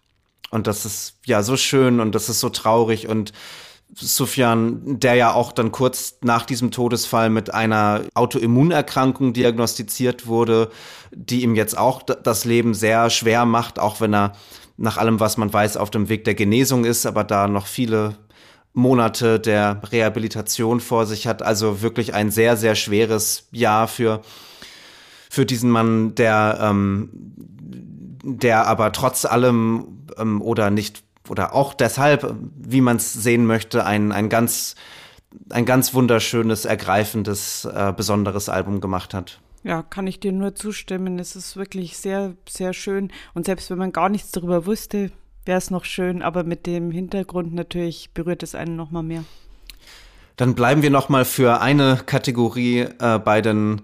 Und das ist ja so schön und das ist so traurig und Sufjan, der ja auch dann kurz nach diesem Todesfall mit einer Autoimmunerkrankung diagnostiziert wurde, die ihm jetzt auch das Leben sehr schwer macht, auch wenn er nach allem, was man weiß, auf dem Weg der Genesung ist, aber da noch viele Monate der Rehabilitation vor sich hat. Also wirklich ein sehr, sehr schweres Jahr für, für diesen Mann, der, ähm, der aber trotz allem ähm, oder nicht oder auch deshalb, wie man es sehen möchte, ein, ein ganz ein ganz wunderschönes, ergreifendes, äh, besonderes Album gemacht hat. Ja, kann ich dir nur zustimmen. Es ist wirklich sehr, sehr schön. Und selbst wenn man gar nichts darüber wusste, wäre es noch schön. Aber mit dem Hintergrund natürlich berührt es einen noch mal mehr. Dann bleiben wir noch mal für eine Kategorie äh, bei den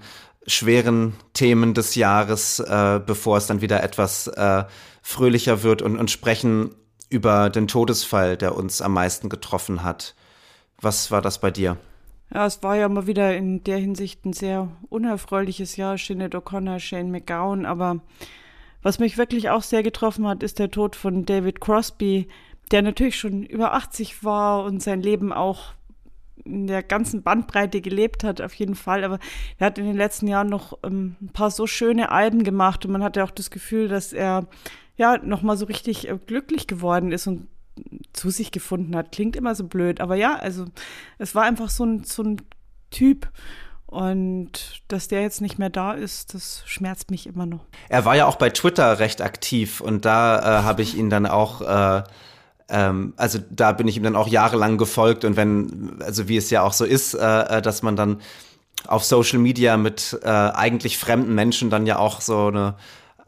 schweren Themen des Jahres, äh, bevor es dann wieder etwas äh, fröhlicher wird und, und sprechen über den Todesfall, der uns am meisten getroffen hat. Was war das bei dir? Ja, es war ja mal wieder in der Hinsicht ein sehr unerfreuliches Jahr. Sinead O'Connor, Shane McGowan. Aber was mich wirklich auch sehr getroffen hat, ist der Tod von David Crosby, der natürlich schon über 80 war und sein Leben auch in der ganzen Bandbreite gelebt hat, auf jeden Fall. Aber er hat in den letzten Jahren noch ähm, ein paar so schöne Alben gemacht und man hatte auch das Gefühl, dass er ja nochmal so richtig äh, glücklich geworden ist und zu sich gefunden hat. Klingt immer so blöd, aber ja, also es war einfach so ein, so ein Typ. Und dass der jetzt nicht mehr da ist, das schmerzt mich immer noch. Er war ja auch bei Twitter recht aktiv und da äh, habe ich ihn dann auch, äh, ähm, also da bin ich ihm dann auch jahrelang gefolgt und wenn, also wie es ja auch so ist, äh, äh dass man dann auf Social Media mit äh, eigentlich fremden Menschen dann ja auch so eine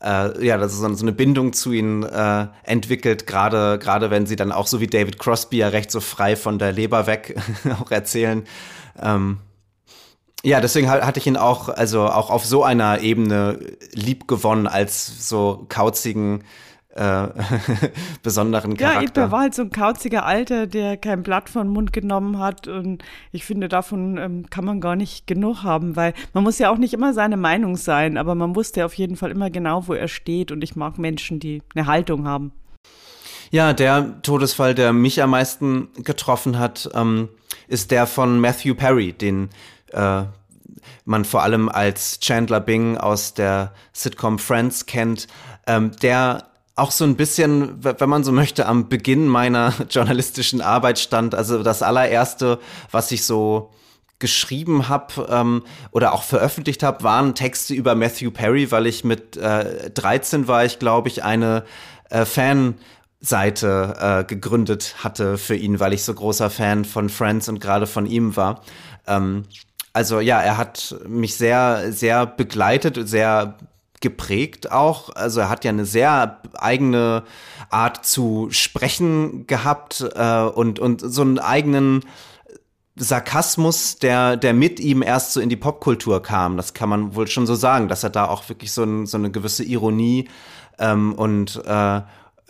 äh, ja, das ist so, so eine Bindung zu ihnen äh, entwickelt, gerade gerade wenn sie dann auch so wie David Crosby ja recht so frei von der Leber weg auch erzählen. Ähm, ja, deswegen hatte ich ihn auch, also auch auf so einer Ebene lieb gewonnen als so kauzigen äh, besonderen Charakter. Ja, er war halt so ein kauziger Alter, der kein Blatt von Mund genommen hat. Und ich finde, davon ähm, kann man gar nicht genug haben, weil man muss ja auch nicht immer seine Meinung sein, aber man wusste auf jeden Fall immer genau, wo er steht. Und ich mag Menschen, die eine Haltung haben. Ja, der Todesfall, der mich am meisten getroffen hat, ähm, ist der von Matthew Perry, den äh, man vor allem als Chandler Bing aus der Sitcom Friends kennt, ähm, der auch so ein bisschen, wenn man so möchte, am Beginn meiner journalistischen Arbeit stand. Also das allererste, was ich so geschrieben habe ähm, oder auch veröffentlicht habe, waren Texte über Matthew Perry, weil ich mit äh, 13 war ich, glaube ich, eine äh, Fanseite äh, gegründet hatte für ihn, weil ich so großer Fan von Friends und gerade von ihm war. Ähm, also ja, er hat mich sehr, sehr begleitet, sehr geprägt auch. Also er hat ja eine sehr eigene Art zu sprechen gehabt äh, und, und so einen eigenen Sarkasmus, der, der mit ihm erst so in die Popkultur kam. Das kann man wohl schon so sagen, dass er da auch wirklich so, ein, so eine gewisse Ironie ähm, und äh,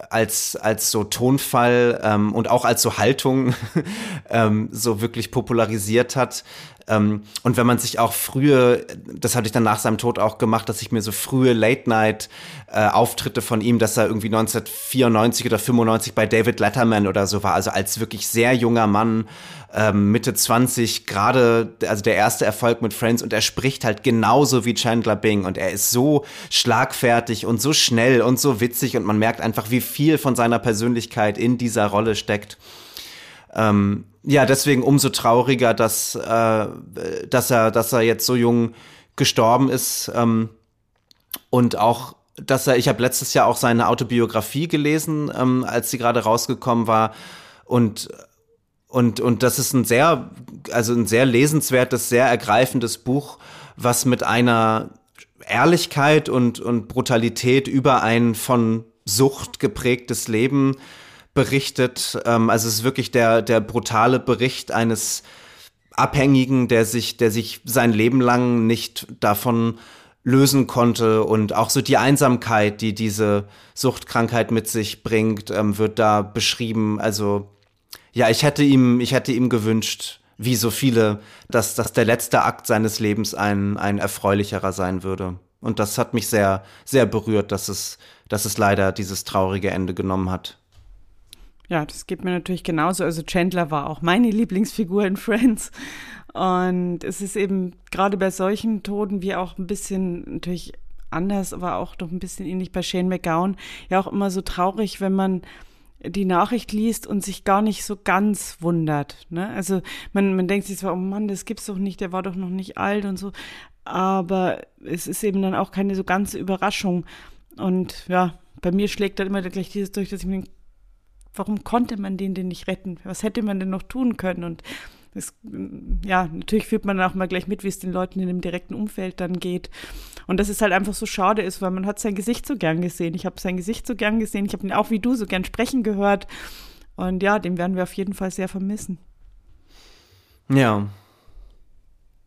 als, als so Tonfall ähm, und auch als so Haltung ähm, so wirklich popularisiert hat. Ähm, und wenn man sich auch frühe, das hatte ich dann nach seinem Tod auch gemacht, dass ich mir so frühe Late-Night-Auftritte äh, von ihm, dass er irgendwie 1994 oder 95 bei David Letterman oder so war, also als wirklich sehr junger Mann, ähm, Mitte 20, gerade, also der erste Erfolg mit Friends und er spricht halt genauso wie Chandler Bing und er ist so schlagfertig und so schnell und so witzig und man merkt einfach, wie viel von seiner Persönlichkeit in dieser Rolle steckt. Ähm, ja, deswegen umso trauriger, dass, äh, dass, er, dass er jetzt so jung gestorben ist. Ähm, und auch, dass er, ich habe letztes Jahr auch seine Autobiografie gelesen, ähm, als sie gerade rausgekommen war. Und, und, und das ist ein sehr, also ein sehr lesenswertes, sehr ergreifendes Buch, was mit einer Ehrlichkeit und, und Brutalität über ein von Sucht geprägtes Leben berichtet. Ähm, also es ist wirklich der, der brutale Bericht eines Abhängigen, der sich, der sich sein Leben lang nicht davon lösen konnte und auch so die Einsamkeit, die diese Suchtkrankheit mit sich bringt, ähm, wird da beschrieben. Also ja, ich hätte ihm, ich hätte ihm gewünscht, wie so viele, dass, dass der letzte Akt seines Lebens ein, ein erfreulicherer sein würde. Und das hat mich sehr, sehr berührt, dass es, dass es leider dieses traurige Ende genommen hat. Ja, das geht mir natürlich genauso. Also Chandler war auch meine Lieblingsfigur in Friends. Und es ist eben gerade bei solchen Toten wie auch ein bisschen natürlich anders, aber auch doch ein bisschen ähnlich bei Shane McGowan, ja auch immer so traurig, wenn man die Nachricht liest und sich gar nicht so ganz wundert. Ne? Also man, man denkt sich zwar, oh Mann, das gibt's doch nicht, der war doch noch nicht alt und so. aber es ist eben dann auch keine so ganze Überraschung. Und ja, bei mir schlägt dann immer gleich dieses durch, dass ich mir denke, warum konnte man den denn nicht retten? Was hätte man denn noch tun können? Und das, ja, natürlich fühlt man dann auch mal gleich mit, wie es den Leuten in dem direkten Umfeld dann geht. Und dass es halt einfach so schade ist, weil man hat sein Gesicht so gern gesehen. Ich habe sein Gesicht so gern gesehen. Ich habe ihn auch wie du so gern sprechen gehört. Und ja, den werden wir auf jeden Fall sehr vermissen. Ja.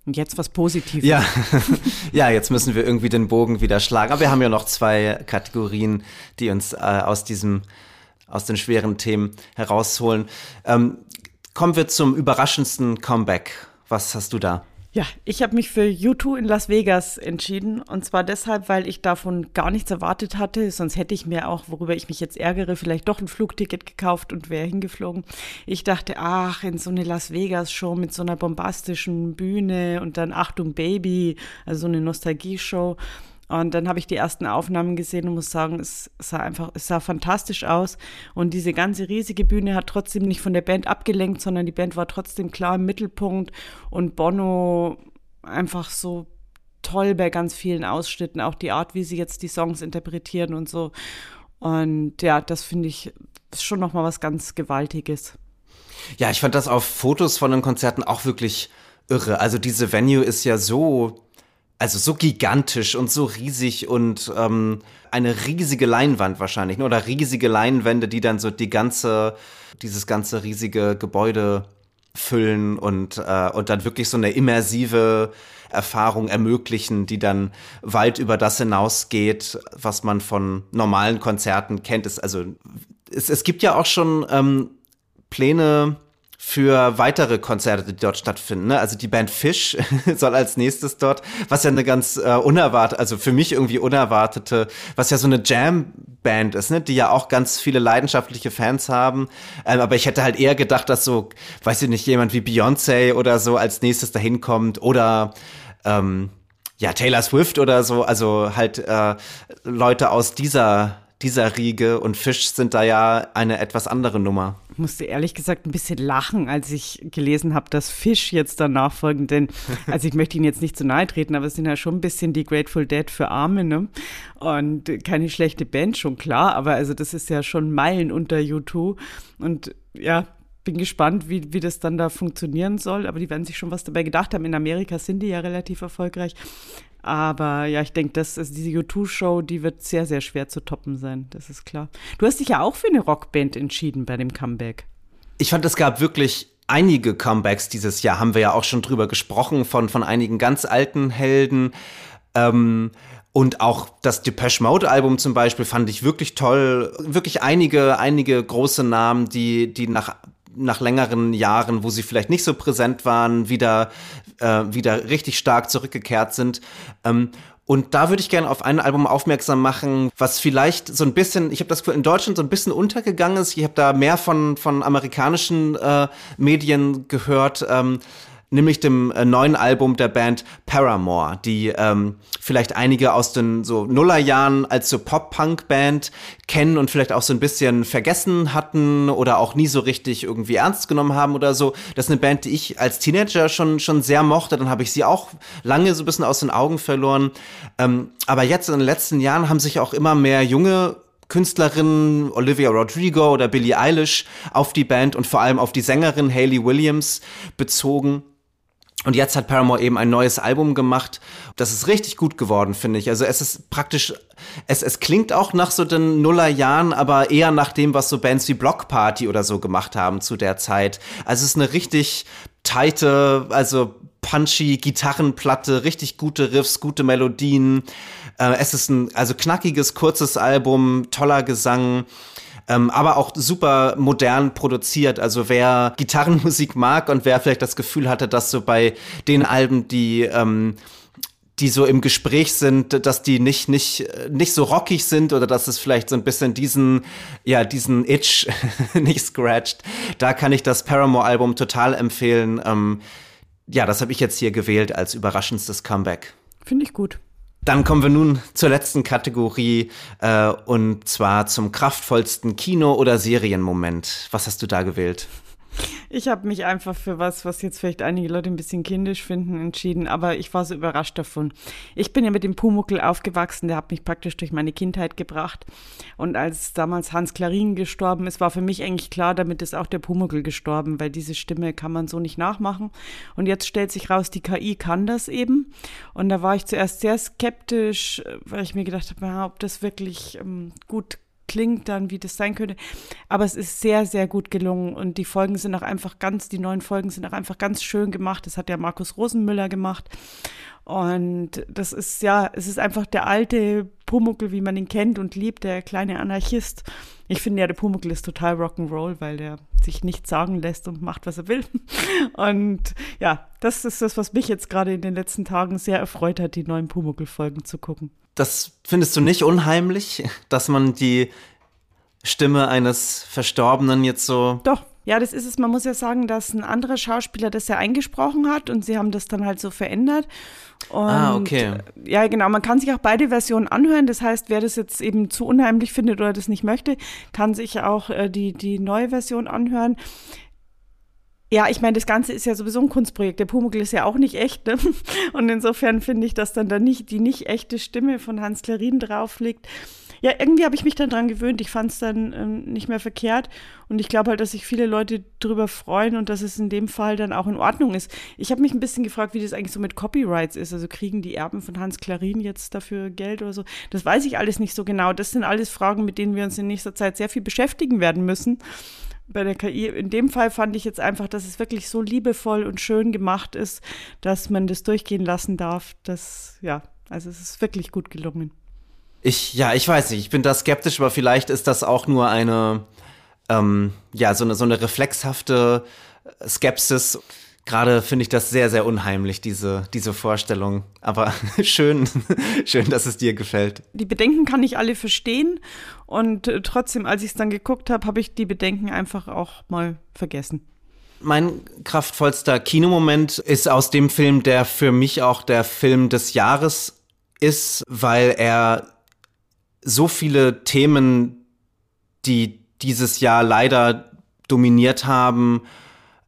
Und jetzt was Positives. Ja. ja, jetzt müssen wir irgendwie den Bogen wieder schlagen. Aber wir haben ja noch zwei Kategorien, die uns äh, aus diesem, aus den schweren Themen herausholen. Ähm, kommen wir zum überraschendsten Comeback. Was hast du da? Ja, ich habe mich für U2 in Las Vegas entschieden. Und zwar deshalb, weil ich davon gar nichts erwartet hatte. Sonst hätte ich mir auch, worüber ich mich jetzt ärgere, vielleicht doch ein Flugticket gekauft und wäre hingeflogen. Ich dachte, ach, in so eine Las Vegas-Show mit so einer bombastischen Bühne und dann Achtung Baby, also so eine Nostalgie-Show. Und dann habe ich die ersten Aufnahmen gesehen und muss sagen, es sah einfach, es sah fantastisch aus. Und diese ganze riesige Bühne hat trotzdem nicht von der Band abgelenkt, sondern die Band war trotzdem klar im Mittelpunkt und Bono einfach so toll bei ganz vielen Ausschnitten, auch die Art, wie sie jetzt die Songs interpretieren und so. Und ja, das finde ich schon nochmal was ganz Gewaltiges. Ja, ich fand das auf Fotos von den Konzerten auch wirklich irre. Also diese Venue ist ja so also so gigantisch und so riesig und ähm, eine riesige Leinwand wahrscheinlich, ne? oder riesige Leinwände, die dann so die ganze, dieses ganze riesige Gebäude füllen und, äh, und dann wirklich so eine immersive Erfahrung ermöglichen, die dann weit über das hinausgeht, was man von normalen Konzerten kennt. Es, also es, es gibt ja auch schon ähm, Pläne, für weitere Konzerte, die dort stattfinden. Ne? Also die Band Fish soll als nächstes dort, was ja eine ganz äh, unerwartet, also für mich irgendwie unerwartete, was ja so eine Jam-Band ist, ne? die ja auch ganz viele leidenschaftliche Fans haben. Ähm, aber ich hätte halt eher gedacht, dass so, weiß ich nicht, jemand wie Beyoncé oder so als nächstes dahin kommt oder ähm, ja, Taylor Swift oder so, also halt äh, Leute aus dieser dieser Riege und Fisch sind da ja eine etwas andere Nummer. Ich musste ehrlich gesagt ein bisschen lachen, als ich gelesen habe, dass Fisch jetzt danach folgen, denn also ich möchte Ihnen jetzt nicht zu nahe treten, aber es sind ja schon ein bisschen die Grateful Dead für Arme, ne? Und keine schlechte Band, schon klar, aber also das ist ja schon Meilen unter U2 und ja, bin gespannt, wie, wie das dann da funktionieren soll, aber die werden sich schon was dabei gedacht haben. In Amerika sind die ja relativ erfolgreich. Aber ja, ich denke, dass also diese U2-Show, die wird sehr, sehr schwer zu toppen sein. Das ist klar. Du hast dich ja auch für eine Rockband entschieden bei dem Comeback. Ich fand, es gab wirklich einige Comebacks dieses Jahr. Haben wir ja auch schon drüber gesprochen von, von einigen ganz alten Helden. Ähm, und auch das Depeche Mode Album zum Beispiel fand ich wirklich toll. Wirklich einige, einige große Namen, die, die nach nach längeren Jahren, wo sie vielleicht nicht so präsent waren, wieder, äh, wieder richtig stark zurückgekehrt sind. Ähm, und da würde ich gerne auf ein Album aufmerksam machen, was vielleicht so ein bisschen, ich habe das in Deutschland so ein bisschen untergegangen ist. Ich habe da mehr von, von amerikanischen äh, Medien gehört. Ähm, nämlich dem äh, neuen Album der Band Paramore, die ähm, vielleicht einige aus den so Nullerjahren als so Pop-Punk-Band kennen und vielleicht auch so ein bisschen vergessen hatten oder auch nie so richtig irgendwie ernst genommen haben oder so. Das ist eine Band, die ich als Teenager schon, schon sehr mochte. Dann habe ich sie auch lange so ein bisschen aus den Augen verloren. Ähm, aber jetzt in den letzten Jahren haben sich auch immer mehr junge Künstlerinnen Olivia Rodrigo oder Billie Eilish auf die Band und vor allem auf die Sängerin Hayley Williams bezogen. Und jetzt hat Paramore eben ein neues Album gemacht. Das ist richtig gut geworden, finde ich. Also es ist praktisch, es, es klingt auch nach so den Nullerjahren, aber eher nach dem, was so Bands wie Block Party oder so gemacht haben zu der Zeit. Also es ist eine richtig tighte, also punchy Gitarrenplatte, richtig gute Riffs, gute Melodien. Äh, es ist ein also knackiges, kurzes Album, toller Gesang ähm, aber auch super modern produziert. Also wer Gitarrenmusik mag und wer vielleicht das Gefühl hatte, dass so bei den Alben, die ähm, die so im Gespräch sind, dass die nicht, nicht, nicht so rockig sind oder dass es vielleicht so ein bisschen diesen, ja, diesen Itch nicht scratcht. Da kann ich das Paramore-Album total empfehlen. Ähm, ja, das habe ich jetzt hier gewählt als überraschendstes Comeback. Finde ich gut. Dann kommen wir nun zur letzten Kategorie äh, und zwar zum kraftvollsten Kino- oder Serienmoment. Was hast du da gewählt? Ich habe mich einfach für was, was jetzt vielleicht einige Leute ein bisschen kindisch finden, entschieden, aber ich war so überrascht davon. Ich bin ja mit dem Pumuckel aufgewachsen, der hat mich praktisch durch meine Kindheit gebracht. Und als damals Hans Klarin gestorben ist, war für mich eigentlich klar, damit ist auch der Pumuckel gestorben, weil diese Stimme kann man so nicht nachmachen. Und jetzt stellt sich raus, die KI kann das eben. Und da war ich zuerst sehr skeptisch, weil ich mir gedacht habe, ob das wirklich ähm, gut klingt dann, wie das sein könnte. Aber es ist sehr, sehr gut gelungen und die Folgen sind auch einfach ganz, die neuen Folgen sind auch einfach ganz schön gemacht. Das hat ja Markus Rosenmüller gemacht. Und das ist ja, es ist einfach der alte Pumuckel, wie man ihn kennt und liebt, der kleine Anarchist. Ich finde ja, der Pumuckel ist total Rock'n'Roll, weil der sich nichts sagen lässt und macht, was er will. Und ja, das ist das, was mich jetzt gerade in den letzten Tagen sehr erfreut hat, die neuen Pumuckel-Folgen zu gucken das findest du nicht unheimlich, dass man die Stimme eines Verstorbenen jetzt so. Doch, ja, das ist es. Man muss ja sagen, dass ein anderer Schauspieler das ja eingesprochen hat und sie haben das dann halt so verändert. Und, ah, okay. Ja, genau. Man kann sich auch beide Versionen anhören. Das heißt, wer das jetzt eben zu unheimlich findet oder das nicht möchte, kann sich auch äh, die, die neue Version anhören. Ja, ich meine, das Ganze ist ja sowieso ein Kunstprojekt. Der Pumuckl ist ja auch nicht echt. Ne? Und insofern finde ich, dass dann da nicht die nicht echte Stimme von Hans Klarin drauf liegt. Ja, irgendwie habe ich mich dann dran gewöhnt. Ich fand es dann ähm, nicht mehr verkehrt. Und ich glaube halt, dass sich viele Leute darüber freuen und dass es in dem Fall dann auch in Ordnung ist. Ich habe mich ein bisschen gefragt, wie das eigentlich so mit Copyrights ist. Also kriegen die Erben von Hans Klarin jetzt dafür Geld oder so? Das weiß ich alles nicht so genau. Das sind alles Fragen, mit denen wir uns in nächster Zeit sehr viel beschäftigen werden müssen bei der KI. In dem Fall fand ich jetzt einfach, dass es wirklich so liebevoll und schön gemacht ist, dass man das durchgehen lassen darf. Das, ja, also es ist wirklich gut gelungen. Ich, ja, ich weiß nicht, ich bin da skeptisch, aber vielleicht ist das auch nur eine, ähm, ja, so eine, so eine reflexhafte Skepsis Gerade finde ich das sehr, sehr unheimlich, diese, diese Vorstellung. Aber schön, schön, dass es dir gefällt. Die Bedenken kann ich alle verstehen. Und äh, trotzdem, als ich es dann geguckt habe, habe ich die Bedenken einfach auch mal vergessen. Mein kraftvollster Kinomoment ist aus dem Film, der für mich auch der Film des Jahres ist, weil er so viele Themen, die dieses Jahr leider dominiert haben,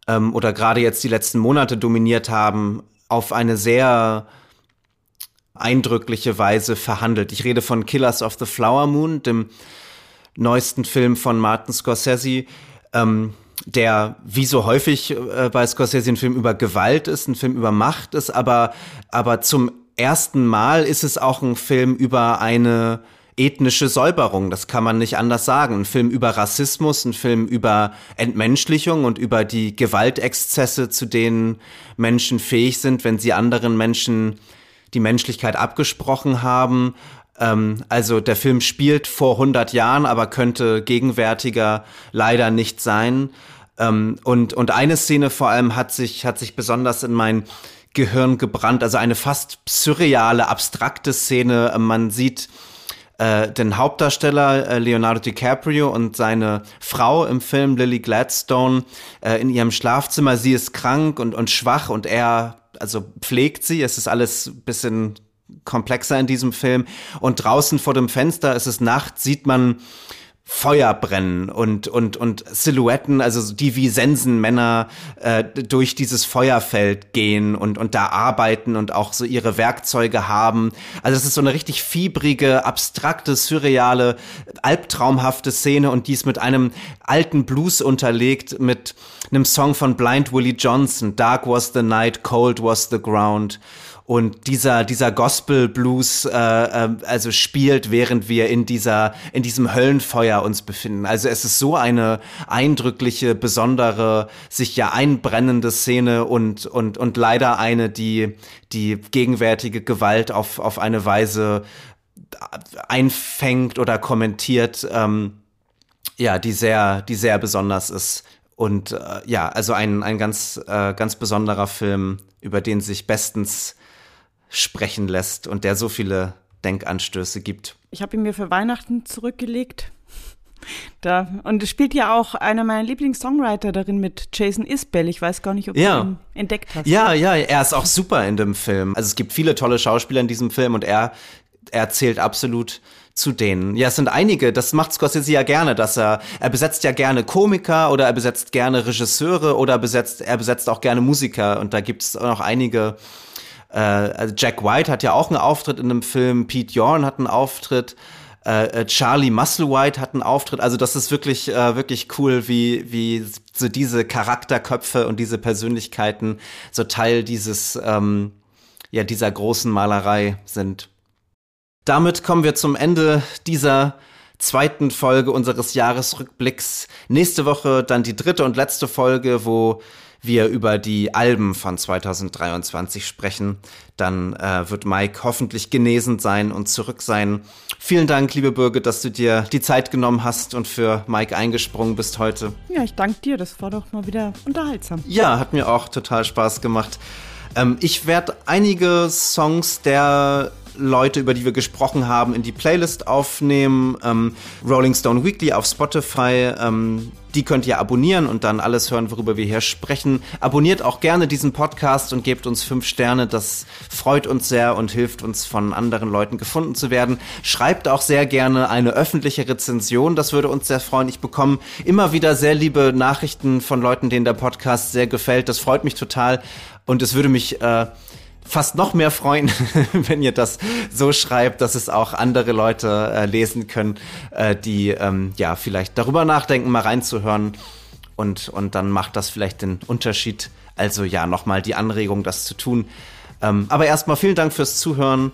ähm, oder gerade jetzt die letzten Monate dominiert haben, auf eine sehr eindrückliche Weise verhandelt. Ich rede von Killers of the Flower Moon, dem neuesten Film von Martin Scorsese, ähm, der wie so häufig äh, bei Scorsese ein Film über Gewalt ist, ein Film über Macht ist, aber, aber zum ersten Mal ist es auch ein Film über eine ethnische Säuberung, das kann man nicht anders sagen. Ein Film über Rassismus, ein Film über Entmenschlichung und über die Gewaltexzesse, zu denen Menschen fähig sind, wenn sie anderen Menschen die Menschlichkeit abgesprochen haben. Ähm, also der Film spielt vor 100 Jahren, aber könnte gegenwärtiger leider nicht sein. Ähm, und, und eine Szene vor allem hat sich, hat sich besonders in mein Gehirn gebrannt, also eine fast surreale, abstrakte Szene. Man sieht äh, den Hauptdarsteller äh, Leonardo DiCaprio und seine Frau im Film Lily Gladstone äh, in ihrem Schlafzimmer. Sie ist krank und, und schwach und er also pflegt sie. Es ist alles bisschen komplexer in diesem Film. Und draußen vor dem Fenster ist es Nacht, sieht man Feuer brennen und, und, und Silhouetten, also die wie Sensenmänner äh, durch dieses Feuerfeld gehen und, und da arbeiten und auch so ihre Werkzeuge haben. Also es ist so eine richtig fiebrige, abstrakte, surreale, albtraumhafte Szene und dies mit einem alten Blues unterlegt, mit einem Song von Blind Willie Johnson, Dark was the night, cold was the ground und dieser dieser Gospel Blues äh, äh, also spielt während wir in dieser in diesem Höllenfeuer uns befinden. Also es ist so eine eindrückliche besondere sich ja einbrennende Szene und und und leider eine die die gegenwärtige Gewalt auf auf eine Weise einfängt oder kommentiert ähm, ja die sehr die sehr besonders ist. Und äh, ja also ein ein ganz äh, ganz besonderer Film über den sich bestens sprechen lässt und der so viele Denkanstöße gibt. Ich habe ihn mir für Weihnachten zurückgelegt. Da. Und es spielt ja auch einer meiner Lieblingssongwriter darin mit Jason Isbell. Ich weiß gar nicht, ob ja. du ihn entdeckt hast. Ja, ja, er ist auch super in dem Film. Also es gibt viele tolle Schauspieler in diesem Film und er er zählt absolut zu denen. Ja, es sind einige, das macht Scorsese ja gerne, dass er, er besetzt ja gerne Komiker oder er besetzt gerne Regisseure oder besetzt, er besetzt auch gerne Musiker und da gibt es noch einige, äh, also Jack White hat ja auch einen Auftritt in einem Film, Pete Yorn hat einen Auftritt, äh, äh, Charlie Musselwhite hat einen Auftritt. Also das ist wirklich, äh, wirklich cool, wie, wie so diese Charakterköpfe und diese Persönlichkeiten so Teil dieses, ähm, ja, dieser großen Malerei sind. Damit kommen wir zum Ende dieser zweiten Folge unseres Jahresrückblicks. Nächste Woche dann die dritte und letzte Folge, wo wir über die Alben von 2023 sprechen. Dann äh, wird Mike hoffentlich genesen sein und zurück sein. Vielen Dank, liebe Birgit, dass du dir die Zeit genommen hast und für Mike eingesprungen bist heute. Ja, ich danke dir. Das war doch mal wieder unterhaltsam. Ja, hat mir auch total Spaß gemacht. Ähm, ich werde einige Songs der Leute, über die wir gesprochen haben, in die Playlist aufnehmen. Ähm, Rolling Stone Weekly auf Spotify. Ähm, die könnt ihr abonnieren und dann alles hören, worüber wir hier sprechen. Abonniert auch gerne diesen Podcast und gebt uns fünf Sterne. Das freut uns sehr und hilft uns, von anderen Leuten gefunden zu werden. Schreibt auch sehr gerne eine öffentliche Rezension. Das würde uns sehr freuen. Ich bekomme immer wieder sehr liebe Nachrichten von Leuten, denen der Podcast sehr gefällt. Das freut mich total. Und es würde mich äh, fast noch mehr freuen, wenn ihr das so schreibt, dass es auch andere Leute äh, lesen können, äh, die ähm, ja vielleicht darüber nachdenken, mal reinzuhören. Und, und dann macht das vielleicht den Unterschied. Also ja, nochmal die Anregung, das zu tun. Ähm, aber erstmal vielen Dank fürs Zuhören.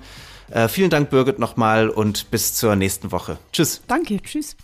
Äh, vielen Dank, Birgit, nochmal und bis zur nächsten Woche. Tschüss. Danke, tschüss.